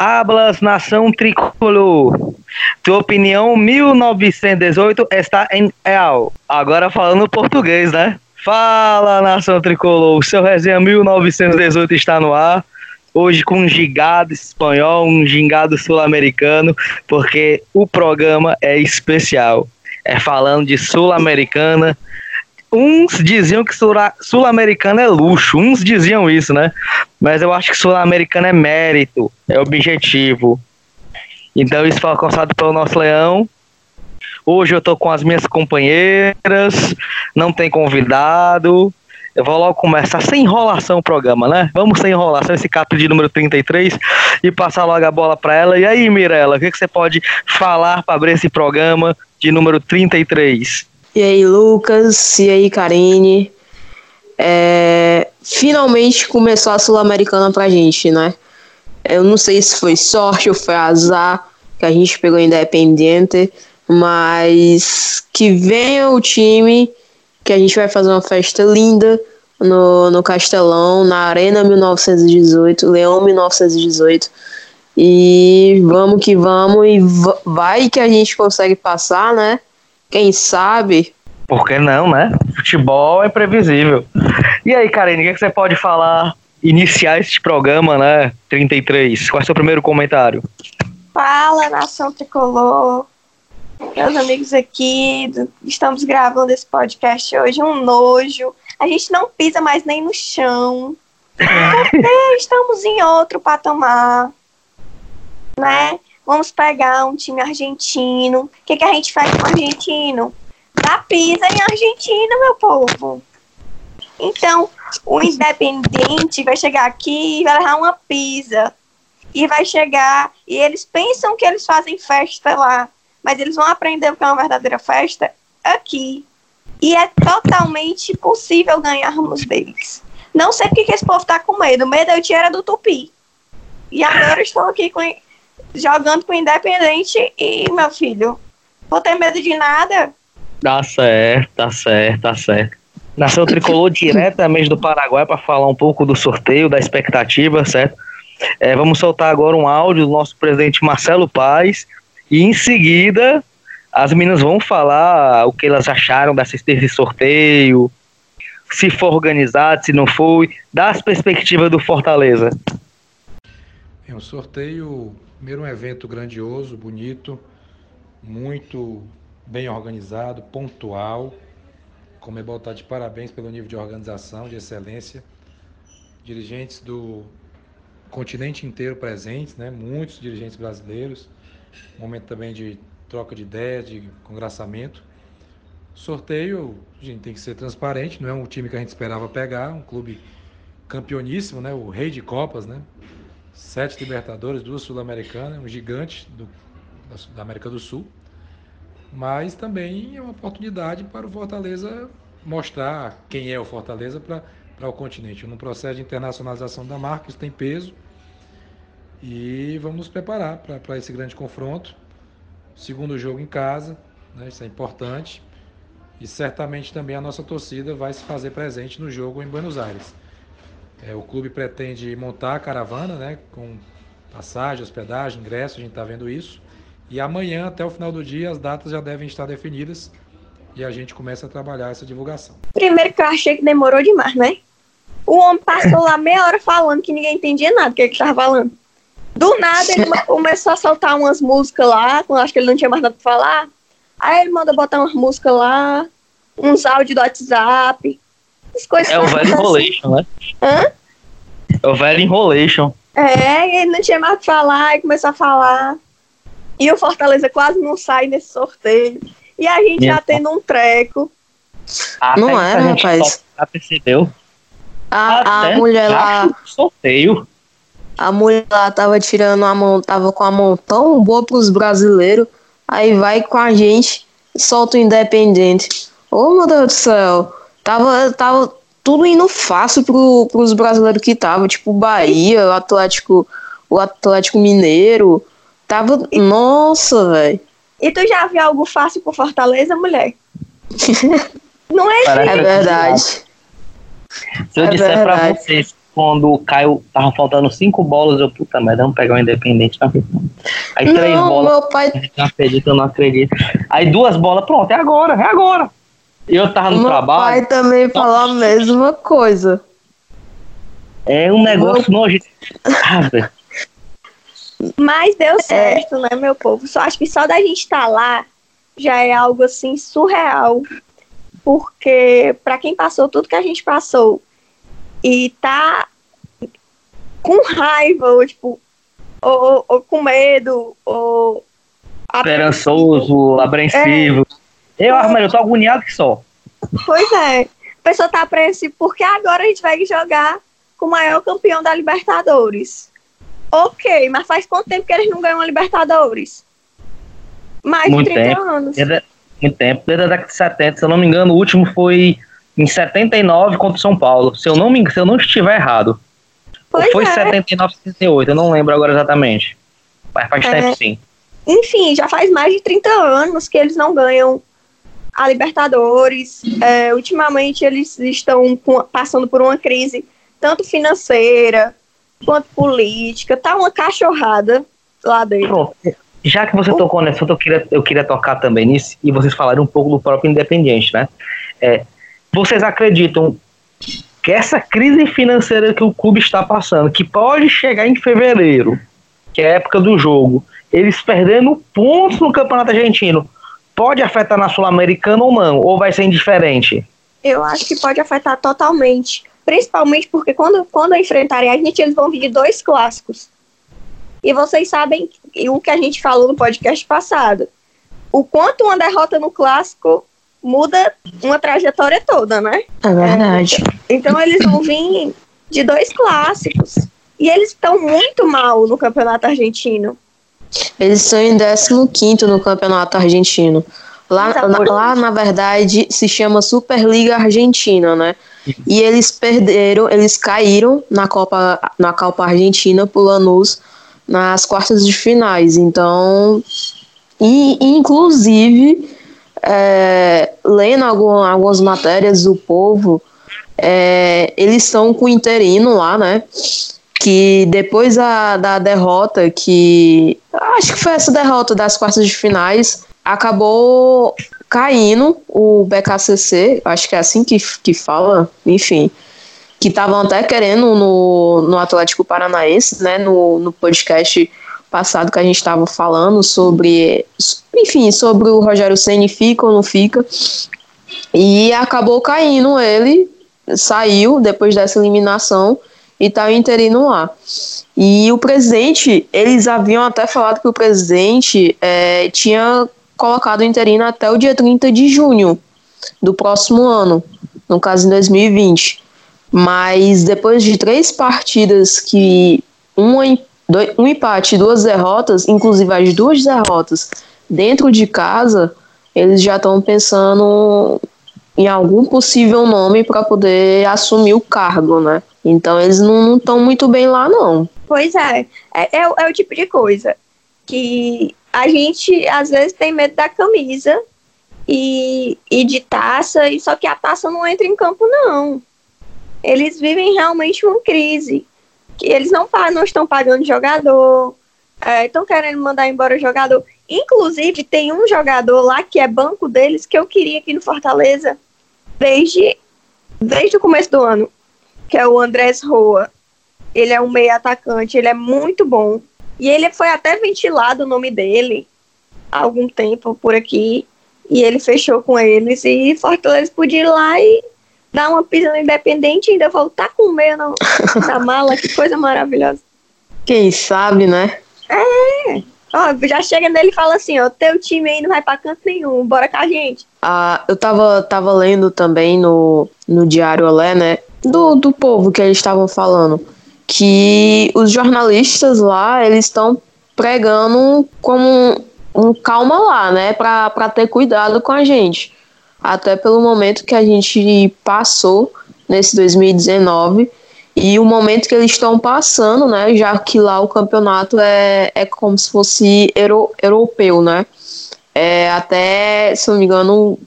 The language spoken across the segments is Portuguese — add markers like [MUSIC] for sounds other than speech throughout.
Hablas Nação Tricolor. Tua opinião 1918 está em real. Agora falando português, né? Fala Nação Tricolor, seu resenha 1918 está no ar. Hoje com um gingado espanhol, um gingado sul-americano, porque o programa é especial. É falando de sul-americana, uns diziam que sul-americano é luxo, uns diziam isso, né? Mas eu acho que sul-americano é mérito, é objetivo. Então isso foi alcançado pelo nosso leão. Hoje eu tô com as minhas companheiras, não tem convidado. Eu vou logo começar sem enrolação o programa, né? Vamos sem enrolação, esse capítulo de número 33 e passar logo a bola para ela. E aí, Mirella, o que, que você pode falar para abrir esse programa de número 33? E aí, Lucas? E aí, Karine? É, finalmente começou a Sul-Americana pra gente, né? Eu não sei se foi sorte ou foi azar que a gente pegou Independente, mas que venha o time, que a gente vai fazer uma festa linda no, no Castelão, na Arena 1918, Leão 1918. E vamos que vamos, e vai que a gente consegue passar, né? Quem sabe? Por que não, né? Futebol é previsível. E aí, Karine, o que, é que você pode falar, iniciar este programa, né? 33. Qual é o seu primeiro comentário? Fala, nação tricolor. Meus amigos aqui, estamos gravando esse podcast hoje, um nojo. A gente não pisa mais nem no chão. [LAUGHS] Porque estamos em outro patamar. Né? Vamos pegar um time argentino. O que, que a gente faz com o argentino? Dá pisa em Argentina, meu povo. Então, o [LAUGHS] independente vai chegar aqui e vai levar uma pizza. E vai chegar, e eles pensam que eles fazem festa lá, mas eles vão aprender o que é uma verdadeira festa aqui. E é totalmente possível ganharmos deles. Não sei porque que esse povo tá com medo. O medo eu tinha era do Tupi. E agora estou aqui com jogando com Independente e, meu filho, vou ter medo de nada? Tá certo, tá certo, tá certo. Nação Tricolor [LAUGHS] diretamente do Paraguai para falar um pouco do sorteio, da expectativa, certo? É, vamos soltar agora um áudio do nosso presidente Marcelo Paz e em seguida as meninas vão falar o que elas acharam dessa, desse sorteio, se for organizado, se não foi, das perspectivas do Fortaleza. É um sorteio Primeiro, um evento grandioso, bonito, muito bem organizado, pontual. Comebol está de parabéns pelo nível de organização, de excelência. Dirigentes do continente inteiro presentes, né? muitos dirigentes brasileiros. Momento também de troca de ideias, de congraçamento. Sorteio, a gente tem que ser transparente, não é um time que a gente esperava pegar, um clube campeoníssimo, né? o rei de Copas, né? Sete Libertadores, duas Sul-Americanas, um gigante do, da América do Sul. Mas também é uma oportunidade para o Fortaleza mostrar quem é o Fortaleza para o continente. Num processo de internacionalização da marca, isso tem peso. E vamos nos preparar para esse grande confronto. Segundo jogo em casa, né, isso é importante. E certamente também a nossa torcida vai se fazer presente no jogo em Buenos Aires. É, o clube pretende montar a caravana, né, com passagem, hospedagem, ingresso, a gente está vendo isso. E amanhã, até o final do dia, as datas já devem estar definidas e a gente começa a trabalhar essa divulgação. Primeiro que eu achei que demorou demais, né? O homem passou lá meia hora falando que ninguém entendia nada do que ele estava falando. Do nada ele [LAUGHS] começou a soltar umas músicas lá, acho que ele não tinha mais nada para falar. Aí ele mandou botar umas músicas lá, uns áudios do WhatsApp, as coisas é o velho enrolation, né? Hã? É o velho enrolation. É, ele não tinha mais o que falar e começou a falar. E o Fortaleza quase não sai nesse sorteio. E a gente Minha já tendo um treco. Até não era, rapaz. Já percebeu? A, a mulher lá. Sorteio. A mulher lá tava tirando a mão, tava com a mão tão boa pros brasileiros. Aí vai com a gente, solta o independente. Ô oh, meu Deus do céu. Tava, tava tudo indo fácil pro, pros brasileiros que tava, tipo Bahia, o Atlético, o Atlético Mineiro. Tava. E, nossa, velho. E tu já viu algo fácil pro Fortaleza, mulher? [LAUGHS] Não é É verdade. Se eu é disser verdade. pra vocês quando caiu, tava faltando cinco bolas, eu, puta merda, vamos pegar o Independente na Aí Não, três bolas, meu pai, não acredito, eu não acredito. Aí duas bolas, pronto, é agora, é agora. Eu tava no meu trabalho, pai também falou a mesma coisa. é um negócio nojento. Ah, velho. Mas deu certo, né, meu povo? Só acho que só da gente estar lá já é algo assim surreal. Porque para quem passou tudo que a gente passou e tá com raiva, ou tipo, ou, ou com medo, ou Esperançoso, apreensivo. Eu, Armando, eu tô agoniado que só. Pois é. A pessoa tá apreensiva porque agora a gente vai jogar com o maior campeão da Libertadores. Ok, mas faz quanto tempo que eles não ganham a Libertadores? Mais Muito de 30 tempo. anos. Desde, muito tempo, desde a década de 70, se eu não me engano, o último foi em 79 contra o São Paulo. Se eu não, me, se eu não estiver errado. Ou Pois foi é. 79, 78, eu não lembro agora exatamente. Mas faz É. tempo sim. Enfim, já faz mais de 30 anos que eles não ganham a Libertadores. É, ultimamente eles estão passando por uma crise tanto financeira quanto política. Tá uma cachorrada lá dentro. Pronto. Já que você tocou nesse assunto, eu queria, eu queria tocar também nisso e vocês falarem um pouco do próprio Independiente, né? É, vocês acreditam que essa crise financeira que o clube está passando, que pode chegar em fevereiro, que é a época do jogo, eles perdendo pontos no Campeonato Argentino, pode afetar na Sul-Americana ou não? Ou vai ser indiferente? Eu acho que pode afetar totalmente. Principalmente porque quando, quando enfrentarem a gente, eles vão vir de dois clássicos. E vocês sabem o que a gente falou no podcast passado. O quanto uma derrota no clássico muda uma trajetória toda, né? É verdade. Então eles vão vir de dois clássicos. E eles estão muito mal no campeonato argentino. Eles estão em 15 no campeonato argentino. Lá, na, lá, na verdade, se chama Superliga Argentina, né? E eles perderam, eles caíram na Copa, na Copa Argentina por Lanús nas quartas de finais. Então, e, inclusive, é, lendo algum, algumas matérias do povo, é, eles estão com o interino lá, né? Que depois da, da derrota, que acho que foi essa derrota das quartas de finais, acabou caindo o BKCC, acho que é assim que, que fala, enfim, que estavam até querendo no, no Atlético Paranaense, né, no, no podcast passado que a gente estava falando sobre, enfim, sobre o Rogério Ceni fica ou não fica, e acabou caindo ele, saiu depois dessa eliminação e tá o interino lá. E o presidente, eles haviam até falado que o presidente é, tinha colocado o interino até o dia 30 de junho do próximo ano, no caso em 2020. Mas depois de três partidas que dois, um empate e duas derrotas, inclusive as duas derrotas dentro de casa, eles já estão pensando em algum possível nome para poder assumir o cargo, né? Então eles não estão muito bem lá, não. Pois é. É, é, é o tipo de coisa que a gente às vezes tem medo da camisa e, e de taça, e só que a taça não entra em campo, não. Eles vivem realmente uma crise. Que eles não, não estão pagando jogador, estão é, querendo mandar embora jogador. Inclusive, tem um jogador lá que é banco deles que eu queria aqui no Fortaleza desde, desde o começo do ano, que é o Andrés Roa. Ele é um meio atacante, ele é muito bom. E ele foi até ventilado o nome dele há algum tempo por aqui. E ele fechou com eles. E Fortaleza podia ir lá e dar uma pisa no Independente e ainda voltar com o meio na, na mala. Que coisa maravilhosa. Quem sabe, né? É. Ó, já chega nele e fala assim, ó, teu time aí não vai pra canto nenhum, bora com a gente. Ah, eu tava, tava lendo também no, no Diário Olé, né, do, do povo que eles estavam falando, que os jornalistas lá, eles estão pregando como um calma lá, né, pra, pra ter cuidado com a gente. Até pelo momento que a gente passou nesse 2019 e o momento que eles estão passando, né, já que lá o campeonato é, é como se fosse euro, europeu, né, é até, se não me engano,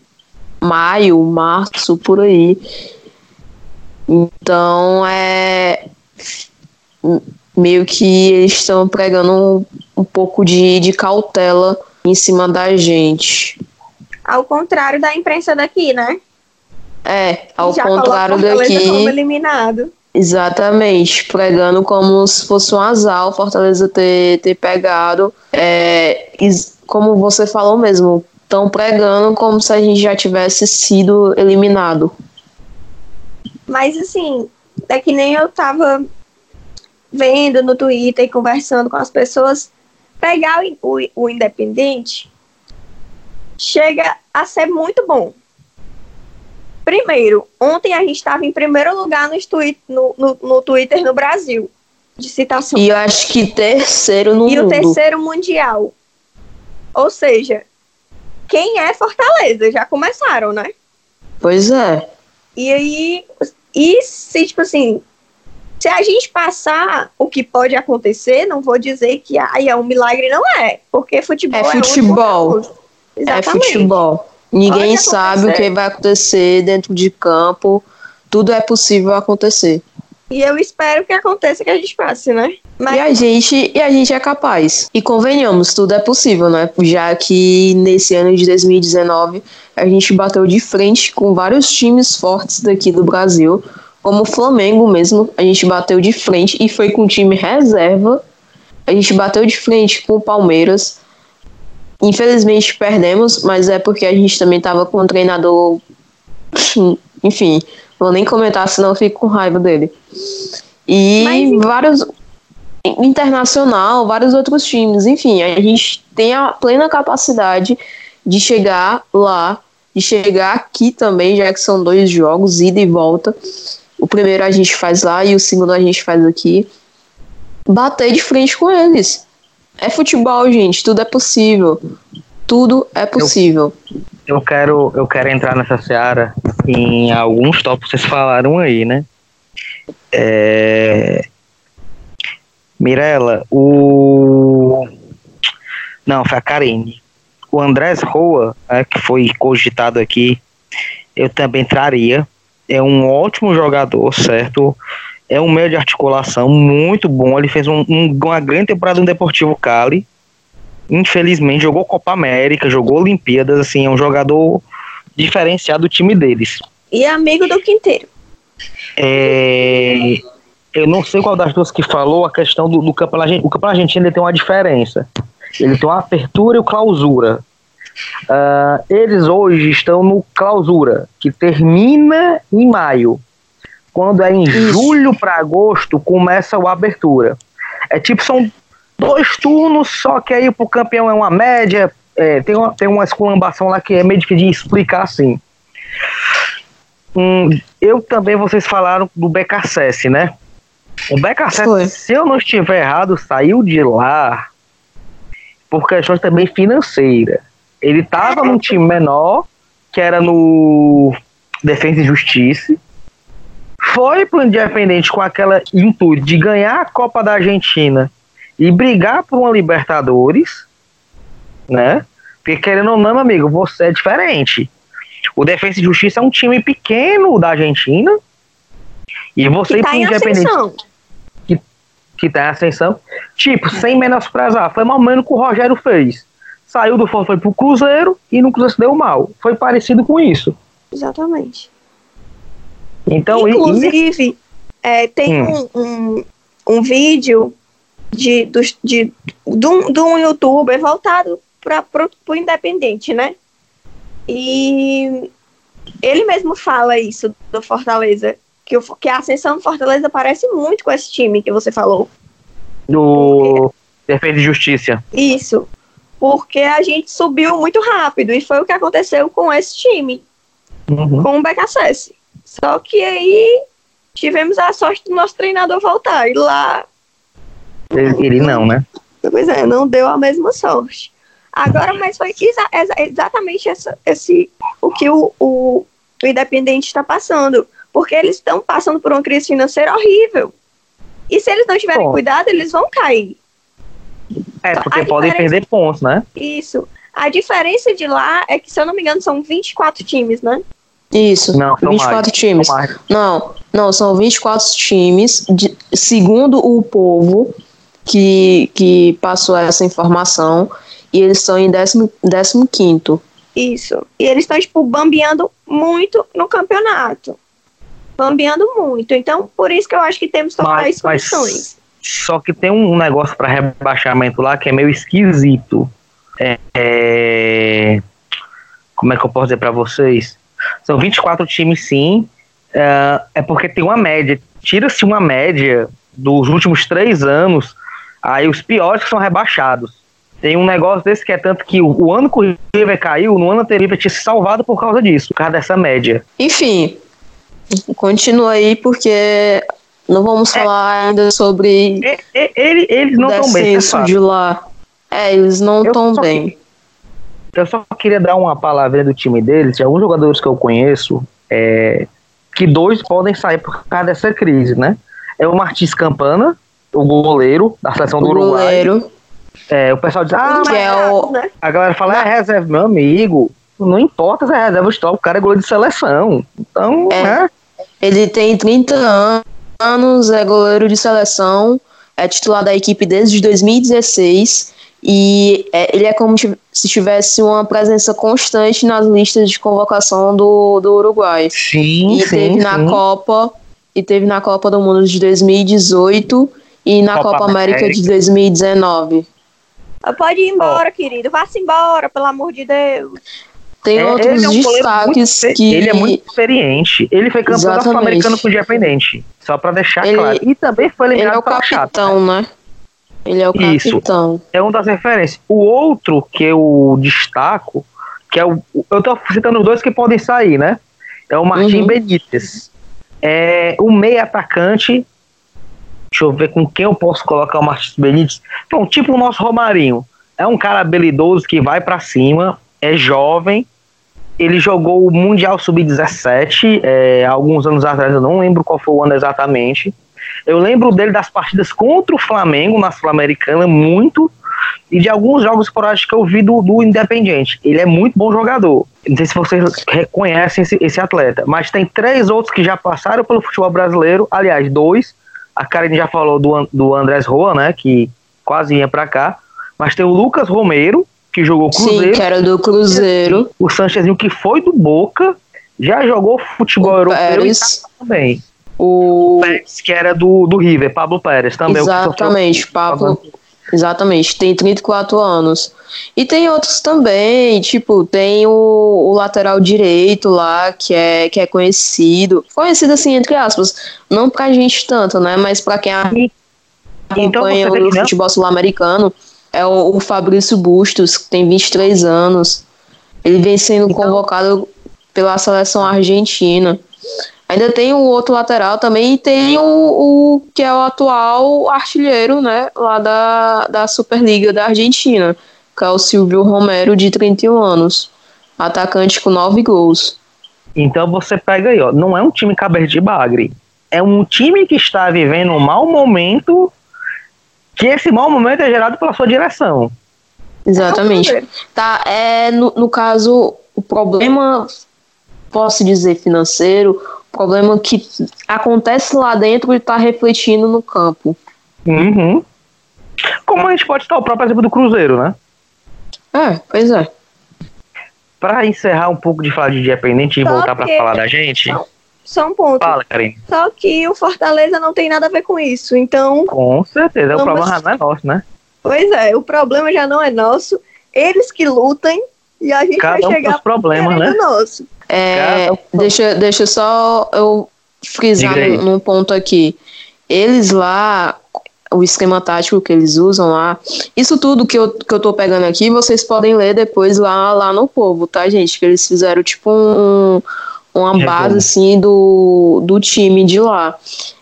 maio, março, por aí. Então, é, meio que eles estão pregando um, um pouco de, de cautela em cima da gente. Ao contrário da imprensa daqui, né? É, ao Já contrário daqui. como eliminado. Exatamente, pregando como se fosse um azar o Fortaleza ter, ter pegado. É, como você falou mesmo, estão pregando como se a gente já tivesse sido eliminado. Mas assim, é que nem eu tava vendo no Twitter e conversando com as pessoas, pegar o, o, o Independente chega a ser muito bom. Primeiro, ontem a gente estava em primeiro lugar no, no, no, no Twitter no Brasil, de citação. E eu acho que terceiro no E o mundo. terceiro mundial. Ou seja, quem é Fortaleza? Já começaram, né? Pois é. E aí, e se, tipo assim, se a gente passar o que pode acontecer, não vou dizer que ai, é um milagre, não é. Porque futebol É é, futebol. É futebol. Ninguém Pode sabe o que vai acontecer dentro de campo. Tudo é possível acontecer. E eu espero que aconteça que a gente passe, né? Mas E a gente, e a gente é capaz. E convenhamos, tudo é possível, né? Já que nesse ano de 2019 a gente bateu de frente com vários times fortes daqui do Brasil, como o Flamengo mesmo, a gente bateu de frente e foi com time reserva. A gente bateu de frente com o Palmeiras. Infelizmente perdemos, mas é porque a gente também tava com um treinador. Enfim, vou nem comentar, senão eu fico com raiva dele. E Mas- vários. Internacional, vários outros times, enfim, a gente tem a plena capacidade de chegar lá, de chegar aqui também, já que são dois jogos, ida e volta. O primeiro a gente faz lá e o segundo a gente faz aqui. Bater de frente com eles. É futebol, gente, tudo é possível. Tudo é possível. Eu quero, eu quero entrar nessa seara em alguns tópicos que vocês falaram aí, né? É... Mirella, o. Não, foi a Karine. O Andrés Roa, né, que foi cogitado aqui, eu também traria. É um ótimo jogador, certo? É um meio de articulação muito bom. Ele fez um- um- uma grande temporada no Deportivo Cali infelizmente jogou Copa América, jogou Olimpíadas, assim, é um jogador diferenciado do time deles. e amigo do Quinteiro. É, eu não sei qual das duas que falou a questão do, do campeonato argentino. O campeonato argentino tem uma diferença. Ele tem uma apertura e o clausura. Ah, eles hoje estão no clausura, que termina em maio. Quando é em Isso. julho para agosto, começa o abertura. É tipo, são dois turnos, só que aí pro campeão é uma média. é, tem, uma, tem uma esculambação lá que é meio difícil de explicar assim. Hum, eu também, vocês falaram do BKSS, né? O. BKSS, se eu não estiver errado, saiu de lá por questões também financeiras. Ele estava num time menor, que era no Defesa e Justiça. Foi pro Independente com aquela intuito de ganhar a Copa da Argentina e brigar por uma Libertadores, né? Porque querendo ou não, meu amigo, você é diferente. O Defesa e Justiça é um time pequeno da Argentina. E você Que ir tá pro Independente ascensão. que tá em ascensão. Tipo, sem menosprezar, foi mais ou menos o que o Rogério fez. Saiu do Fortaleza, foi pro Cruzeiro e no Cruzeiro se deu mal. Foi parecido com isso. Exatamente. Então, e- Inclusive, é, tem Hum. um, um, um vídeo de, dos- de, de, um, de um youtuber voltado para o independente, né? E ele mesmo fala isso do Fortaleza, que, o, que a ascensão do Fortaleza parece muito com esse time que você falou. do Defesa e Justiça. Isso. Porque a gente subiu muito rápido e foi o que aconteceu com esse time, Uhum. com o BKSS. Só que aí tivemos a sorte do nosso treinador voltar e lá Ele, não, né? Pois é, não deu a mesma sorte. Agora, mas foi exa- exa- exatamente essa, esse, o que o, o, o Independente está passando. Porque eles estão passando por uma crise financeira horrível. E se eles não tiverem Bom. cuidado, eles vão cair. É, porque A podem perder pontos, né? Isso. A diferença de lá é que, se eu não me engano, são 24 times, né? Isso, Não, são 24 mais. times. São mais. Não, não, são 24 times. De, segundo o povo que, que passou essa informação, e eles estão em 15 Isso. E eles estão, tipo, bambeando muito no campeonato. Bambeando muito. Então, por isso que eu acho que temos totais condições. Só que tem um negócio para rebaixamento lá que é meio esquisito. É, é, como é que eu posso dizer para vocês? São 24 times, sim. É, é porque tem uma média. Tira-se uma média dos últimos três anos, aí os piores que são rebaixados. Tem um negócio desse que é tanto que o, o ano que o River caiu, no ano anterior tinha se salvado por causa disso, por causa dessa média. Enfim, continua aí porque não vamos é. falar ainda sobre. Ele, eles não estão bem. Isso de lá. É, eles não estão bem. Eu só queria dar uma palavra do time deles, de alguns jogadores que eu conheço, é, que dois podem sair por causa dessa crise, né? É o Martins Campana, o goleiro da seleção do Uruguai. Goleiro. É, o pessoal diz, ah, mas é o... Né? a galera fala, é reserva, meu amigo. Não importa se é reserva ou o cara é goleiro de seleção. Então, é. né? Ele tem 30 anos, é goleiro de seleção, é titular da equipe desde 2016 e é, ele é como se tivesse uma presença constante nas listas de convocação do, do Uruguai. Sim, e sim, teve sim. na Copa e teve na Copa do Mundo de 2018 e na Copa, Copa América, América de 2019. Pode ir embora, oh. querido. Vá-se embora, pelo amor de Deus. Tem é, outros é um destaques muito, que. Ele é muito experiente. Ele foi campeão sul-americano com o Independente. Só para deixar ele, claro. E também foi eliminado Ele é o capitão, né? Ele é o Isso. capitão. É uma das referências. O outro que eu destaco, que é o. Eu tô citando os dois que podem sair, né? É o Martim uhum. Benítez. É o meio atacante. Deixa eu ver com quem eu posso colocar o Martim Benítez. Bom, tipo o nosso Romarinho. É um cara habilidoso que vai para cima, é jovem. Ele jogou o Mundial Sub-17 é, alguns anos atrás, eu não lembro qual foi o ano exatamente. Eu lembro dele das partidas contra o Flamengo na Sul-Americana, muito, e de alguns jogos esporádicos que eu vi do, do Independiente. Ele é muito bom jogador. Não sei se vocês reconhecem esse, esse, atleta, mas tem três outros que já passaram pelo futebol brasileiro. Aliás, dois. A Karen já falou do, do Andrés Roa, né? Que quase ia para cá. Mas tem o Lucas Romero, que jogou Cruzeiro. Sim, que era do Cruzeiro. O Sanchezinho, que foi do Boca, já jogou futebol o europeu Pérez. e tá também. O... o Pérez, que era do, do River, Pablo Pérez também. Exatamente, Pablo. Exatamente, tem 34 anos. E tem outros também, tipo, tem o, o, lateral direito lá, que é, que é conhecido. Conhecido assim, entre aspas. Não pra gente tanto, né? Mas pra quem então acompanha então, o futebol sul-americano, é o, o Fabrício Bustos, que tem 23 anos. Ele vem sendo então, convocado pela seleção argentina. Ainda tem o outro lateral também e tem o, o, que é o atual artilheiro, né, lá da, da Superliga da Argentina, que é o Silvio Romero, de 31 anos. Atacante com 9 gols. Então você pega aí, ó, não é um time cabeça de bagre. É um time que está vivendo um mau momento, que esse mau momento é gerado pela sua direção. Exatamente. Tá, é, no, no caso, o problema, posso dizer, financeiro, problema que acontece lá dentro e está refletindo no campo. Uhum. Como a gente pode estar o próprio exemplo do Cruzeiro, né? É, pois é. Para encerrar um pouco de falar de Independente e voltar para falar da gente. Só, só um ponto. Fala, Karine. Só que o Fortaleza não tem nada a ver com isso, então. Com certeza, vamos... o problema não é nosso, né? Pois é, o problema já não é nosso. Eles que lutem e a gente Cada vai um chegar problemas, né? nosso. É, deixa, deixa só eu frisar num, num ponto aqui. Eles lá, o esquema tático que eles usam lá, isso tudo que eu, que eu tô pegando aqui, vocês podem ler depois lá, lá no povo, tá, gente? Que eles fizeram tipo um, uma é base bom. assim do, do time de lá.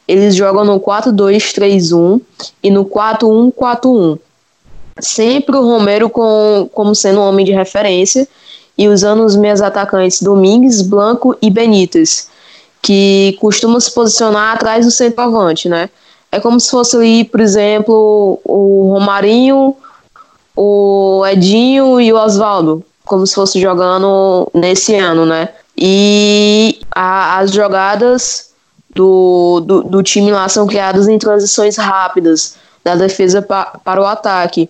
Eles jogam no 4-2-3-1 e no 4-1-4-1. Sempre o Romero com, como sendo um homem de referência e usando os meus atacantes Domingues, Blanco e Benítez, que costumam se posicionar atrás do centroavante, né? É como se fosse ali, por exemplo, o Romarinho, o Edinho e o Oswaldo, como se fosse jogando nesse ano, né? E a, as jogadas do, do, do time lá são criadas em transições rápidas da defesa pa, para o ataque,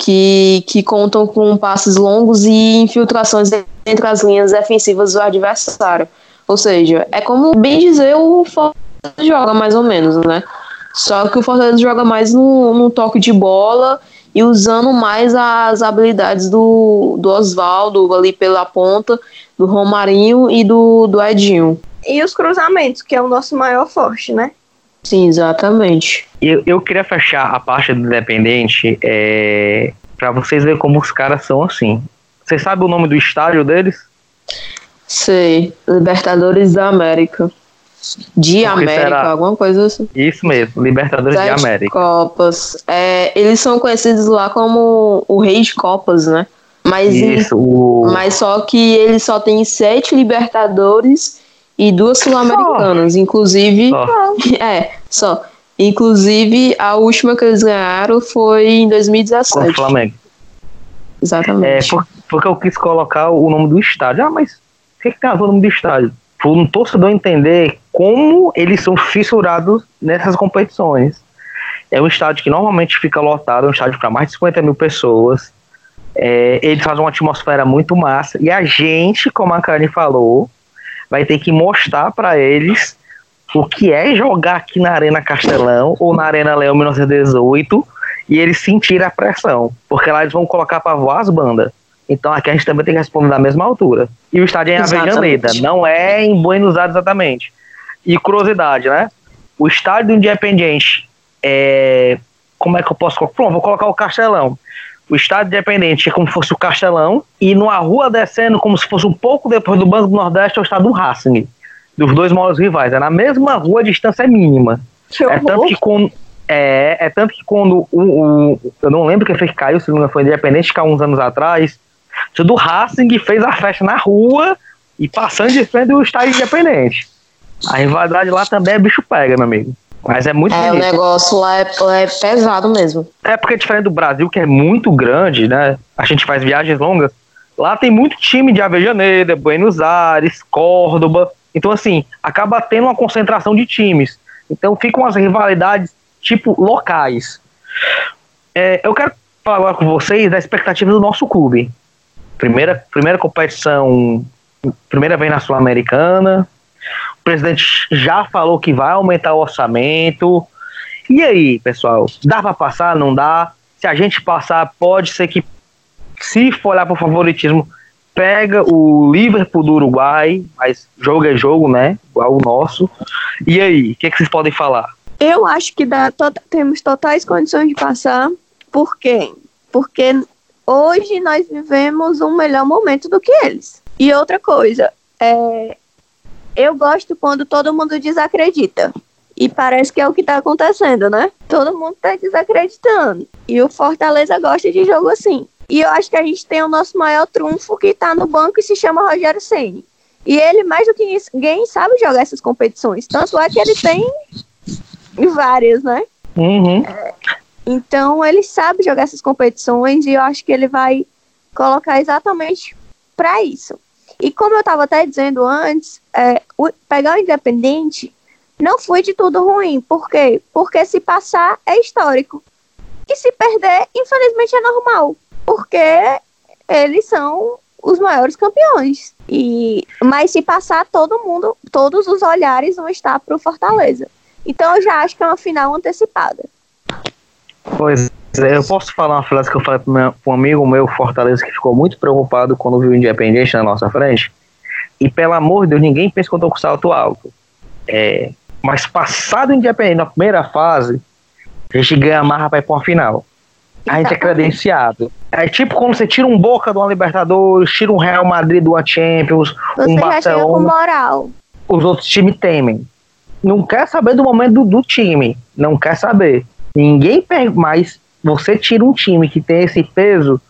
que, que contam com passes longos e infiltrações entre as linhas defensivas do adversário. Ou seja, é como bem dizer o Fortaleza joga mais ou menos, né? Só que o Fortaleza joga mais no, no toque de bola e usando mais as habilidades do, do Oswaldo ali pela ponta, do Romarinho e do, do Edinho. E os cruzamentos, que é o nosso maior forte, né? Sim, exatamente. Eu, eu queria fechar a parte do Independente é, para vocês verem como os caras são assim. Vocês sabem o nome do estádio deles? Sei, Libertadores da América. De América, será? alguma coisa assim. Isso mesmo, Libertadores Sete de América. Copas. É, eles são conhecidos lá como o Rei de Copas, né? Mas, Isso, o... mas só que eles só tem sete Libertadores e duas Sul-Americanas. Inclusive. Só. [LAUGHS] É, só. Inclusive, a última que eles ganharam foi em 2017. Com o Flamengo. Exatamente. É, por, porque eu quis colocar o nome do estádio. Ah, mas o que, que tem a ver o nome do estádio? Para um torcedor entender como eles são fissurados nessas competições. É um estádio que normalmente fica lotado, é um estádio para mais de 50 mil pessoas. É, eles fazem uma atmosfera muito massa. E a gente, como a Karen falou, vai ter que mostrar para eles o que é jogar aqui na Arena Castelão ou na Arena Leão 1918 e eles sentirem a pressão. Porque lá eles vão colocar para voar as bandas. Então aqui a gente também tem que responder na mesma altura. E o estádio é em Avejaneda, não é em Buenos Aires exatamente. E curiosidade, né? O estádio do Independiente é. Como é que eu posso. Pronto, vou colocar o Castelão. O estádio Independente é como se fosse o Castelão, e numa rua descendo, como se fosse um pouco depois do Banco do Nordeste, é o estádio do Racing, dos dois maiores rivais. É na mesma rua, a distância é mínima. Que é tanto que quando. É, é tanto que quando o, o, Eu não lembro quem fez que caiu, se não foi Independente, caiu uns anos atrás. O do Racing fez a festa na rua e passando de frente do estádio Independente. A rivalidade lá também é bicho pega, meu amigo. Mas é muito É, bonito. o negócio lá é, é, pesado mesmo. É porque diferente do Brasil, que é muito grande, né? A gente faz viagens longas. Lá tem muito time de Avejaneira, Buenos Aires, Córdoba. Então, assim, acaba tendo uma concentração de times. Então, ficam as rivalidades, tipo, locais. É, eu quero falar agora com vocês da expectativa do nosso clube. Primeira, primeira competição, primeira vez na Sul-Americana, presidente já falou que vai aumentar o orçamento. E aí, pessoal, dá para passar? Não dá? Se a gente passar, pode ser que, se for olhar para o favoritismo, pega o Liverpool do Uruguai, mas jogo é jogo, né? Igual o nosso. E aí, o que, que, vocês podem falar? Eu acho que dá, to temos totais condições de passar. Por quê? Porque hoje nós vivemos um melhor momento do que eles. E outra coisa, é, eu gosto quando todo mundo desacredita. E parece que é o que está acontecendo, né? Todo mundo está desacreditando. E o Fortaleza gosta de jogo assim. E eu acho que a gente tem o nosso maior trunfo que está no banco e se chama Rogério Ceni. E ele, mais do que ninguém, sabe jogar essas competições. Tanto é que ele tem várias, né? Uhum. É, então, ele sabe jogar essas competições e eu acho que ele vai colocar exatamente para isso. E como eu estava até dizendo antes, é, o, pegar o Independente não foi de tudo ruim. Por quê? Porque se passar é histórico. E se perder, infelizmente é normal. Porque eles são os maiores campeões. E mas se passar todo mundo, todos os olhares vão estar para o Fortaleza. Então eu já acho que é uma final antecipada. Pois eu posso falar uma frase que eu falei para um amigo meu, Fortaleza, que ficou muito preocupado quando viu o Independente na nossa frente. E pelo amor de Deus, ninguém pensa que eu tô com salto alto. É, mas passado o Independente na primeira fase, a gente ganha a marra para ir para uma final. A gente é credenciado. É tipo quando você tira um Boca de uma Libertadores, tira um Real Madrid de uma Champions, você um já Barcelona. com moral. Os outros times temem. Não quer saber do momento do, do time. Não quer saber. Ninguém mais você tira um time que tem esse peso,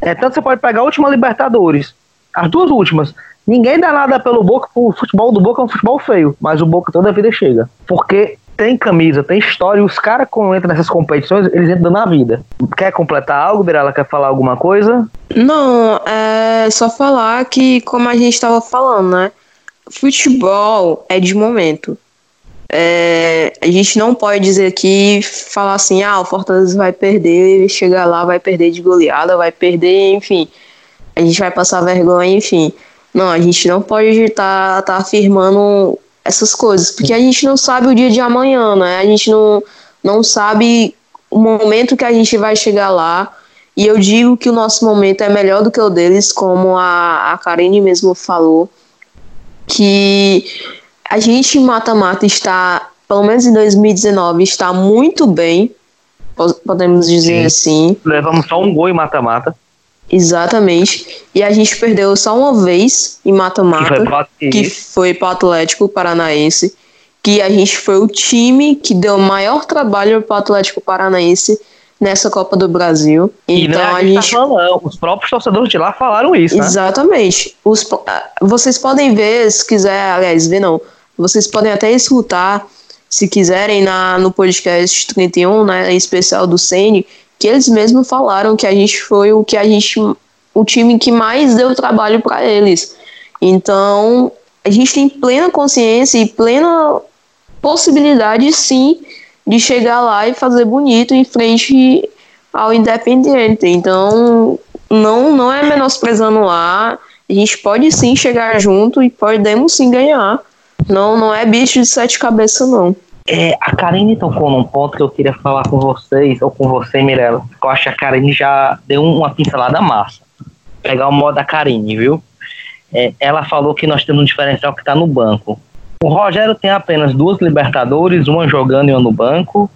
é tanto você pode pegar a última Libertadores, as duas últimas. Ninguém dá nada pelo Boca, o futebol do Boca é um futebol feio, mas o Boca toda a vida chega. Porque tem camisa, tem história, e os caras quando entram nessas competições, eles entram na vida. Quer completar algo, Birala? Quer falar alguma coisa? Não, é só falar que, como a gente estava falando, né? Futebol é de momento. É, a gente não pode dizer aqui, falar assim, ah, o Fortaleza vai perder, chegar lá, vai perder de goleada, vai perder, enfim, a gente vai passar vergonha, enfim. Não, a gente não pode estar tá, tá afirmando essas coisas, porque a gente não sabe o dia de amanhã, né? A gente não, não sabe o momento que a gente vai chegar lá. E eu digo que o nosso momento é melhor do que o deles, como a, a Karine mesmo falou, que a gente em mata-mata está, pelo menos em 2019, está muito bem, podemos dizer Sim. assim. Levamos só um gol em mata-mata. Exatamente. E a gente perdeu só uma vez em mata-mata, que foi para o Atlético Paranaense, que a gente foi o time que deu maior trabalho para o Atlético Paranaense nessa Copa do Brasil. E então a, a gente, tá falando, os próprios torcedores de lá falaram isso, né? Exatamente. Os, vocês podem ver, se quiser, aliás, ver não, vocês podem até escutar, se quiserem, na, no podcast 31, né, especial do Sene, que eles mesmos falaram que a gente foi o que a gente o time que mais deu trabalho para eles. Então, a gente tem plena consciência e plena possibilidade sim de chegar lá e fazer bonito em frente ao Independente. Então, não não é menosprezando lá, a gente pode sim chegar junto e podemos sim ganhar. Não, não é bicho de sete cabeças não. É, a Karine tocou num ponto que eu queria falar com vocês, ou com você, Mirella. Eu acho que a Karine já deu uma pincelada massa. Pegar o modo da Karine, viu? É, ela falou que nós temos um diferencial que está no banco. O Rogério tem apenas duas Libertadores, uma jogando e uma no banco.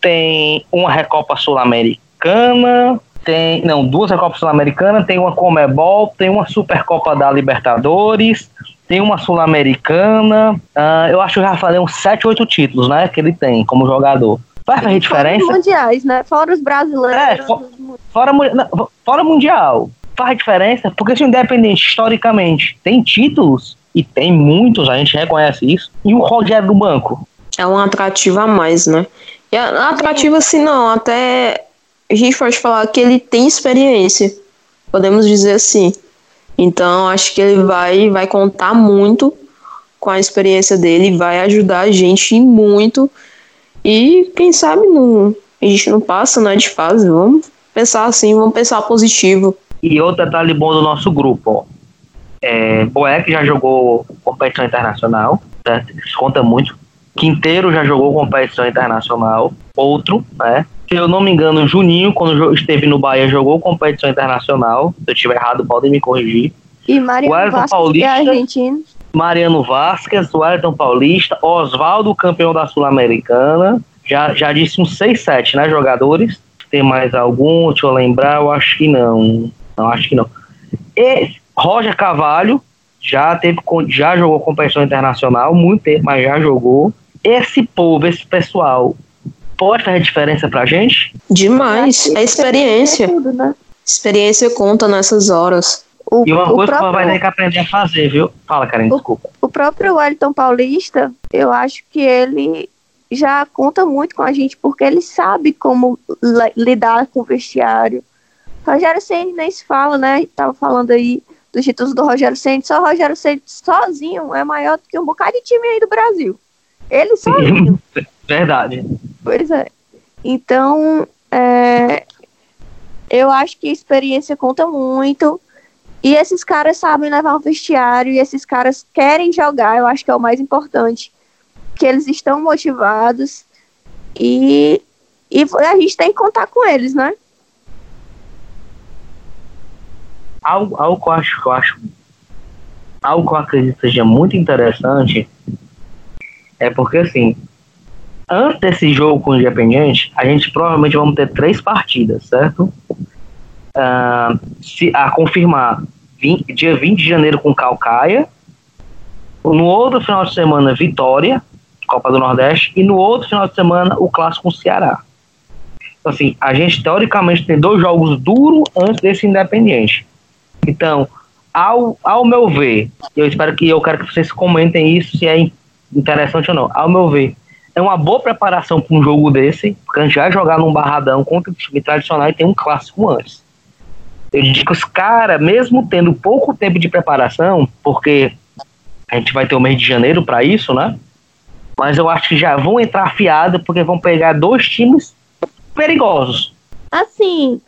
Tem uma Recopa Sul-Americana, tem. Não, duas Recopas Sul-Americana, tem uma Comebol, tem uma Supercopa da Libertadores, tem uma Sul-Americana. Uh, eu acho que eu já falei uns 7, 8 títulos, né? Que ele tem como jogador. Faz fazer diferença? Fora mundiais, né? Fora os brasileiros. É, for, fora, não, fora mundial. Faz diferença, porque se o Independente, historicamente, tem títulos, e tem muitos, a gente reconhece isso, e o Rogério do Banco. É um atrativo a mais, né? E atrativo assim não, até a gente pode falar que ele tem experiência, podemos dizer assim. Então, acho que ele vai, vai contar muito com a experiência dele, vai ajudar a gente muito. E quem sabe não, a gente não passa né, de fase. Vamos pensar assim, vamos pensar positivo. E outro detalhe bom do nosso grupo. É, Boeck já jogou competição internacional? Isso conta muito. Quinteiro já jogou competição internacional, outro, né? Se eu não me engano, Juninho, quando esteve no Bahia, jogou competição internacional. Se eu estiver errado, podem me corrigir. E Mariano Vasquez, Paulista, é argentino. Mariano Vasquez, o Ayrton Paulista, Oswaldo, campeão da Sul-Americana. Já, já disse uns 6, 7, né, jogadores. Tem mais algum? Deixa eu lembrar, eu acho que não. Não, acho que não. E Roger Cavalho, já, teve, já jogou competição internacional, muito tempo, mas já jogou. Esse povo, esse pessoal, pode fazer diferença pra gente? Demais. É experiência. Tudo, né? Experiência conta nessas horas. O, e uma coisa próprio, que vai ter que aprender a fazer, viu? Fala, Karen, desculpa. O próprio Wellington Paulista, eu acho que ele já conta muito com a gente, porque ele sabe como lidar com o vestiário. Rogério Senna nem se fala, né? Tava falando aí dos títulos do Rogério Senna. Só o Rogério Senna sozinho é maior do que um bocado de time aí do Brasil. Ele sozinho. [LAUGHS] Verdade. Pois é. Então, é, eu acho que a experiência conta muito. E esses caras sabem levar um vestiário e esses caras querem jogar, eu acho que é o mais importante. Que eles estão motivados e, e a gente tem que contar com eles, né? Algo, algo que eu acho que eu acho algo que eu acredito seja muito interessante é porque assim antes desse jogo com o Independiente, a gente provavelmente vamos ter três partidas, certo? Uh, se, a confirmar 20, dia 20 de janeiro com Calcaia, no outro final de semana Vitória, Copa do Nordeste, e no outro final de semana o clássico com o Ceará. Então, assim, a gente teoricamente tem dois jogos duros antes desse Independiente. Então, ao, ao meu ver, eu espero que eu quero que vocês comentem isso se é interessante ou não. Ao meu ver, é uma boa preparação para um jogo desse, porque a gente vai jogar num barradão contra o time tradicional e tem um clássico antes. Eu digo que os caras, mesmo tendo pouco tempo de preparação, porque a gente vai ter o mês de janeiro para isso, né? Mas eu acho que já vão entrar afiado porque vão pegar dois times perigosos. Assim,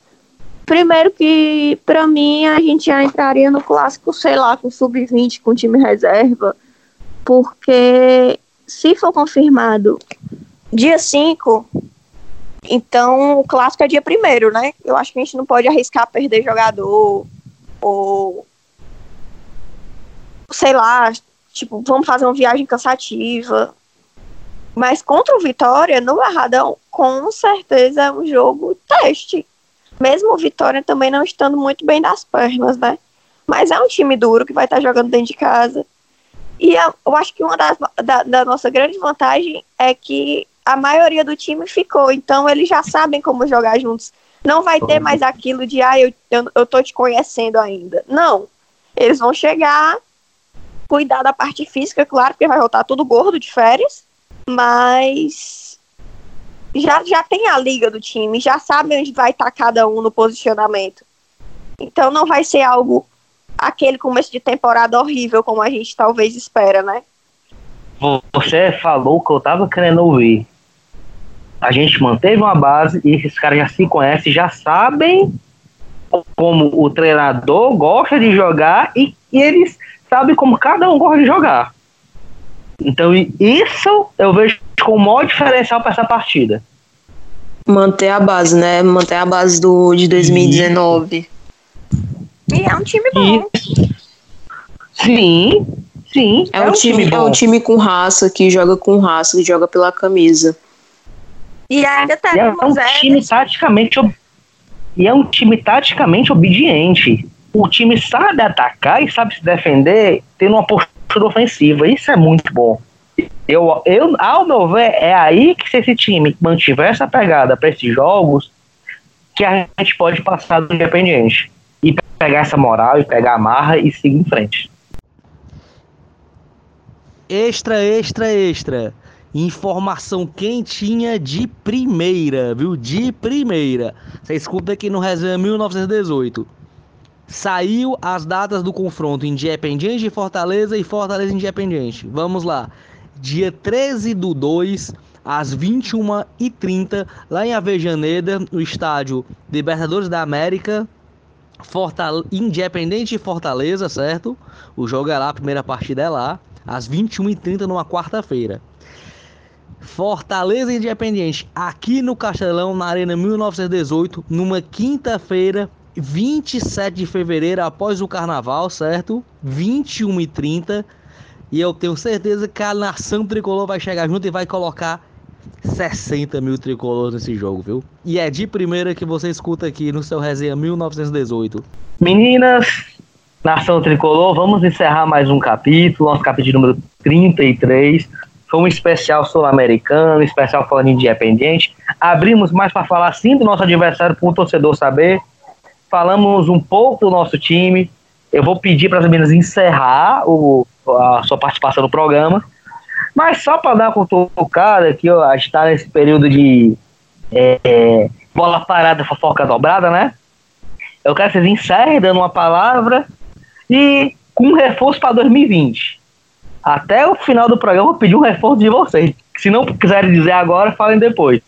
primeiro que para mim a gente já entraria no clássico, sei lá, com sub-20, com time reserva, porque se for confirmado dia 5, então o clássico é dia primeiro, né? Eu acho que a gente não pode arriscar perder jogador ou sei lá, tipo, vamos fazer uma viagem cansativa. Mas contra o Vitória, no Barradão, com certeza é um jogo teste. Mesmo o Vitória também não estando muito bem das pernas, né? Mas é um time duro que vai estar jogando dentro de casa. E eu acho que uma das, da, da nossa grande vantagem é que a maioria do time ficou, então eles já sabem como jogar juntos. Não vai ter mais aquilo de, ah, eu, eu, eu tô te conhecendo ainda. Não. Eles vão chegar, cuidar da parte física, claro, porque vai voltar tudo gordo de férias, mas já, já tem a liga do time, já sabe onde vai estar cada um no posicionamento. Então não vai ser algo aquele começo de temporada horrível como a gente talvez espera, né? Você falou que eu tava querendo ouvir. A gente manteve uma base e esses caras já se conhecem, já sabem como o treinador gosta de jogar e, e eles sabem como cada um gosta de jogar. Então isso eu vejo como o maior diferencial para essa partida. Manter a base, né? Manter a base do, de 2019. E é um time bom. Sim, sim. É, é um, time, time é um time com raça, que joga com raça, que joga pela camisa. E ainda tá e é um time taticamente e é um time taticamente obediente. O time sabe atacar e sabe se defender tendo uma postura ofensiva. Isso é muito bom. Eu, eu, ao meu ver, é aí que se esse time mantiver essa pegada para esses jogos, que a gente pode passar do Independiente e pegar essa moral e pegar a marra e seguir em frente. Extra, extra, extra. Informação quentinha de primeira, viu? De primeira. Você escuta aqui no Resenha 1918. Saiu as datas do confronto Independiente de Fortaleza e Fortaleza Independiente. Vamos lá. Dia 13 do 2, às 21h30, lá em Avejaneda, no estádio Libertadores da América, Fortale... Independente de Fortaleza, certo? O jogo é lá, a primeira partida é lá, às 21h30 numa quarta-feira. Fortaleza Independente, aqui no Castelão, na Arena 1918, numa quinta-feira, 27 de fevereiro, após o carnaval, certo? 21h30. E eu tenho certeza que a nação tricolor vai chegar junto e vai colocar 60 mil tricolores nesse jogo, viu? E é de primeira que você escuta aqui no seu resenha 1918. Meninas, nação tricolor, vamos encerrar mais um capítulo, nosso capítulo número 33. Foi um especial sul-americano, especial falando independente. Abrimos mais para falar sim do nosso adversário para o torcedor saber. Falamos um pouco do nosso time. Eu vou pedir para as meninas encerrar o, a sua participação no programa mas só para dar uma cutucada aqui, ó, a gente tá nesse período de é, bola parada, fofoca dobrada, né? Eu quero que vocês encerrem dando uma palavra e com um reforço para 2020. Até o final do programa eu vou pedir um reforço de vocês. Se não quiserem dizer agora, falem depois.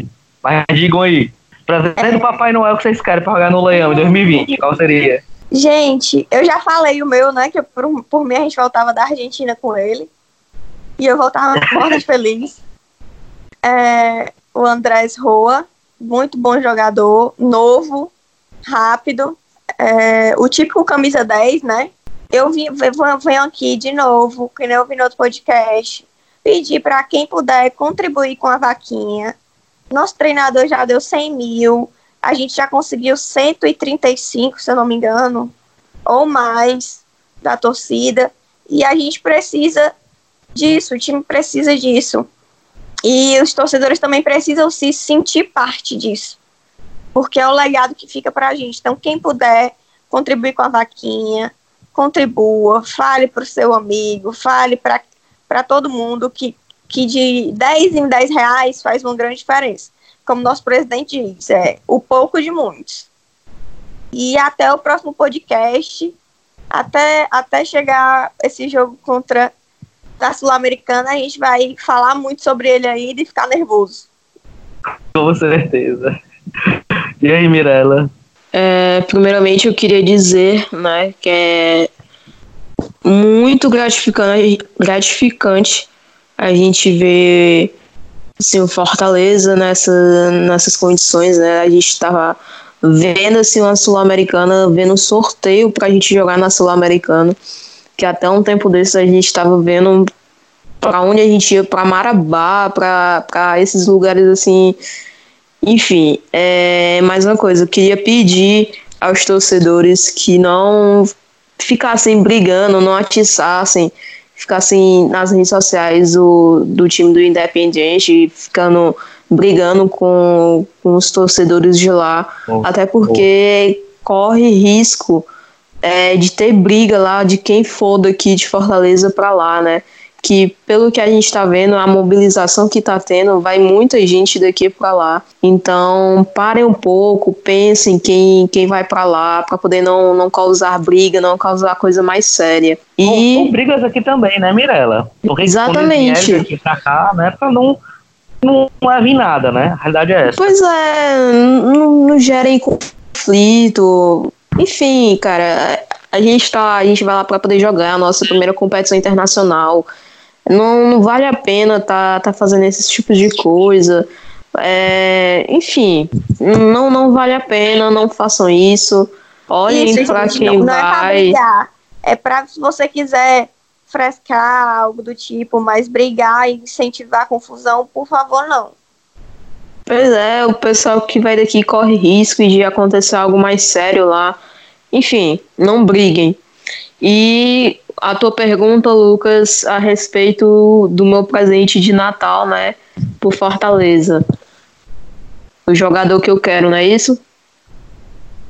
Mas digam aí. Presente do Papai Noel que vocês querem para jogar no Leão em 2020. Qual seria? Gente, eu já falei o meu, né? Que por, por mim a gente voltava da Argentina com ele. E eu voltava muito [LAUGHS] feliz. É, o Andrés Roa, muito bom jogador, novo, rápido. É, o típico camisa 10, né? Eu vim, venho aqui de novo, que nem eu vi no outro podcast, pedir para quem puder contribuir com a vaquinha. Nosso treinador já deu 100 mil, a gente já conseguiu 135, se eu não me engano, ou mais da torcida. E a gente precisa disso, o time precisa disso. E os torcedores também precisam se sentir parte disso, porque é o legado que fica para a gente. Então, quem puder contribuir com a vaquinha, contribua, fale para o seu amigo, fale para todo mundo que, que de 10 em 10 reais faz uma grande diferença. Como nosso presidente diz, é o pouco de muitos. E até o próximo podcast, até, até chegar esse jogo contra da Sul-Americana, a gente vai falar muito sobre ele ainda e ficar nervoso. Com certeza. E aí, Mirella? É, primeiramente, eu queria dizer né, que é muito gratificante, gratificante a gente ver assim, o Fortaleza nessa, nessas condições. Né? A gente estava vendo assim, uma Sul-Americana, vendo um sorteio para a gente jogar na Sul-Americana, que até um tempo desses a gente estava vendo para onde a gente ia, para Marabá, para esses lugares assim. Enfim, é, mais uma coisa, eu queria pedir aos torcedores que não ficassem brigando, não atiçassem, ficassem nas redes sociais do, do time do Independiente, ficando brigando com, com os torcedores de lá, oh, até porque oh. corre risco é, de ter briga lá de quem for daqui de Fortaleza para lá, né? Que pelo que a gente está vendo, a mobilização que está tendo, vai muita gente daqui para lá. Então, parem um pouco, pensem quem, quem vai para lá, para poder não, não causar briga, não causar coisa mais séria. E com, com brigas aqui também, né, Mirella? Exatamente. Aqui pra cá, né, para não não leve nada, né? A realidade é essa. Pois é, não, não gerem conflito. Enfim, cara, a gente tá, a gente vai lá para poder jogar a nossa primeira competição internacional. Não, não vale a pena tá, tá fazendo esses tipos de coisa. É, enfim, não, não vale a pena, não façam isso. Olhem para quem não, vai. Não é pra é pra se você quiser frescar, algo do tipo, mas brigar e incentivar a confusão, por favor, não. Pois é, o pessoal que vai daqui corre risco de acontecer algo mais sério lá. Enfim, não briguem. E a tua pergunta, Lucas, a respeito do meu presente de Natal, né, por Fortaleza. O jogador que eu quero, não é isso?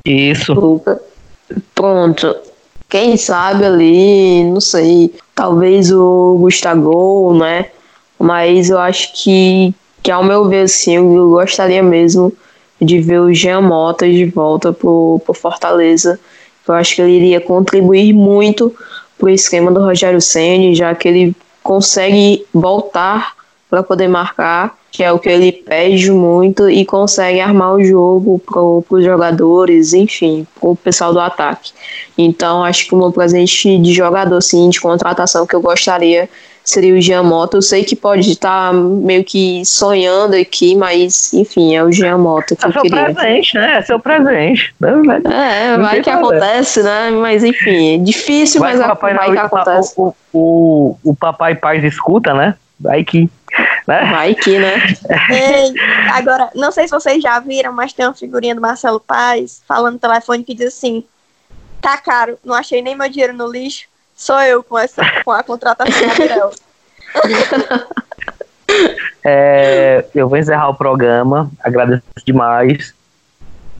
Isso. Lucas. Pronto. Quem sabe ali, não sei, talvez o Gustavo, né? Mas eu acho que, que ao meu ver, assim, eu gostaria mesmo de ver o Jean Mota de volta pro, pro Fortaleza. Eu acho que ele iria contribuir muito pro esquema do Rogério Ceni, já que ele consegue voltar para poder marcar, que é o que ele pede muito, e consegue armar o jogo para os jogadores, enfim, para o pessoal do ataque. Então, acho que o meu presente de jogador, sim, de contratação que eu gostaria seria o Jean Mota. Eu sei que pode estar meio que sonhando aqui, mas enfim, é o Jean Mota que é eu seu queria. presente, né? É seu presente. É, vai que acontece, né? Mas enfim, é difícil, vai mas que vai, que acontece. O, o, o papai paz escuta, né? Vai que. Né? Vai que, né? [LAUGHS] Ei, agora, não sei se vocês já viram, mas tem uma figurinha do Marcelo Paz falando no telefone que diz assim: tá caro, não achei nem meu dinheiro no lixo, sou eu com, essa, com a contratação Gabriel. [LAUGHS] é, eu vou encerrar o programa, agradeço demais,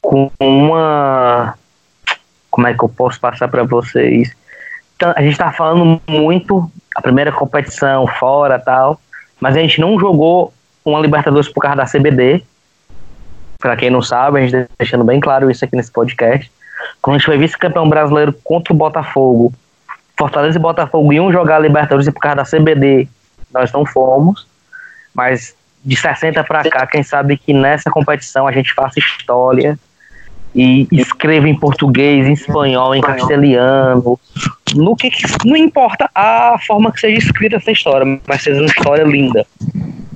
com uma. Como é que eu posso passar para vocês? A gente tá falando muito a primeira competição fora tal, mas a gente não jogou uma Libertadores por causa da CBD. Para quem não sabe, a gente tá deixando bem claro isso aqui nesse podcast. Quando a gente foi vice-campeão brasileiro contra o Botafogo, Fortaleza e Botafogo iam jogar a Libertadores por causa da CBD, nós não fomos. Mas de 60 para cá, quem sabe que nessa competição a gente faça história e escreva em português, em espanhol, em castelhano. No que não importa a forma que seja escrita essa história, mas seja uma história linda.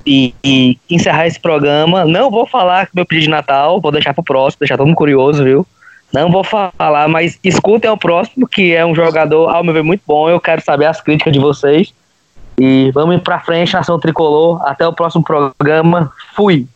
E, e encerrar esse programa, não vou falar meu pedido de Natal, vou deixar pro próximo, deixar todo mundo curioso, viu? Não vou falar, mas escutem o próximo, que é um jogador, ao meu ver, muito bom. Eu quero saber as críticas de vocês. E vamos pra frente, Nação Tricolor. Até o próximo programa. Fui!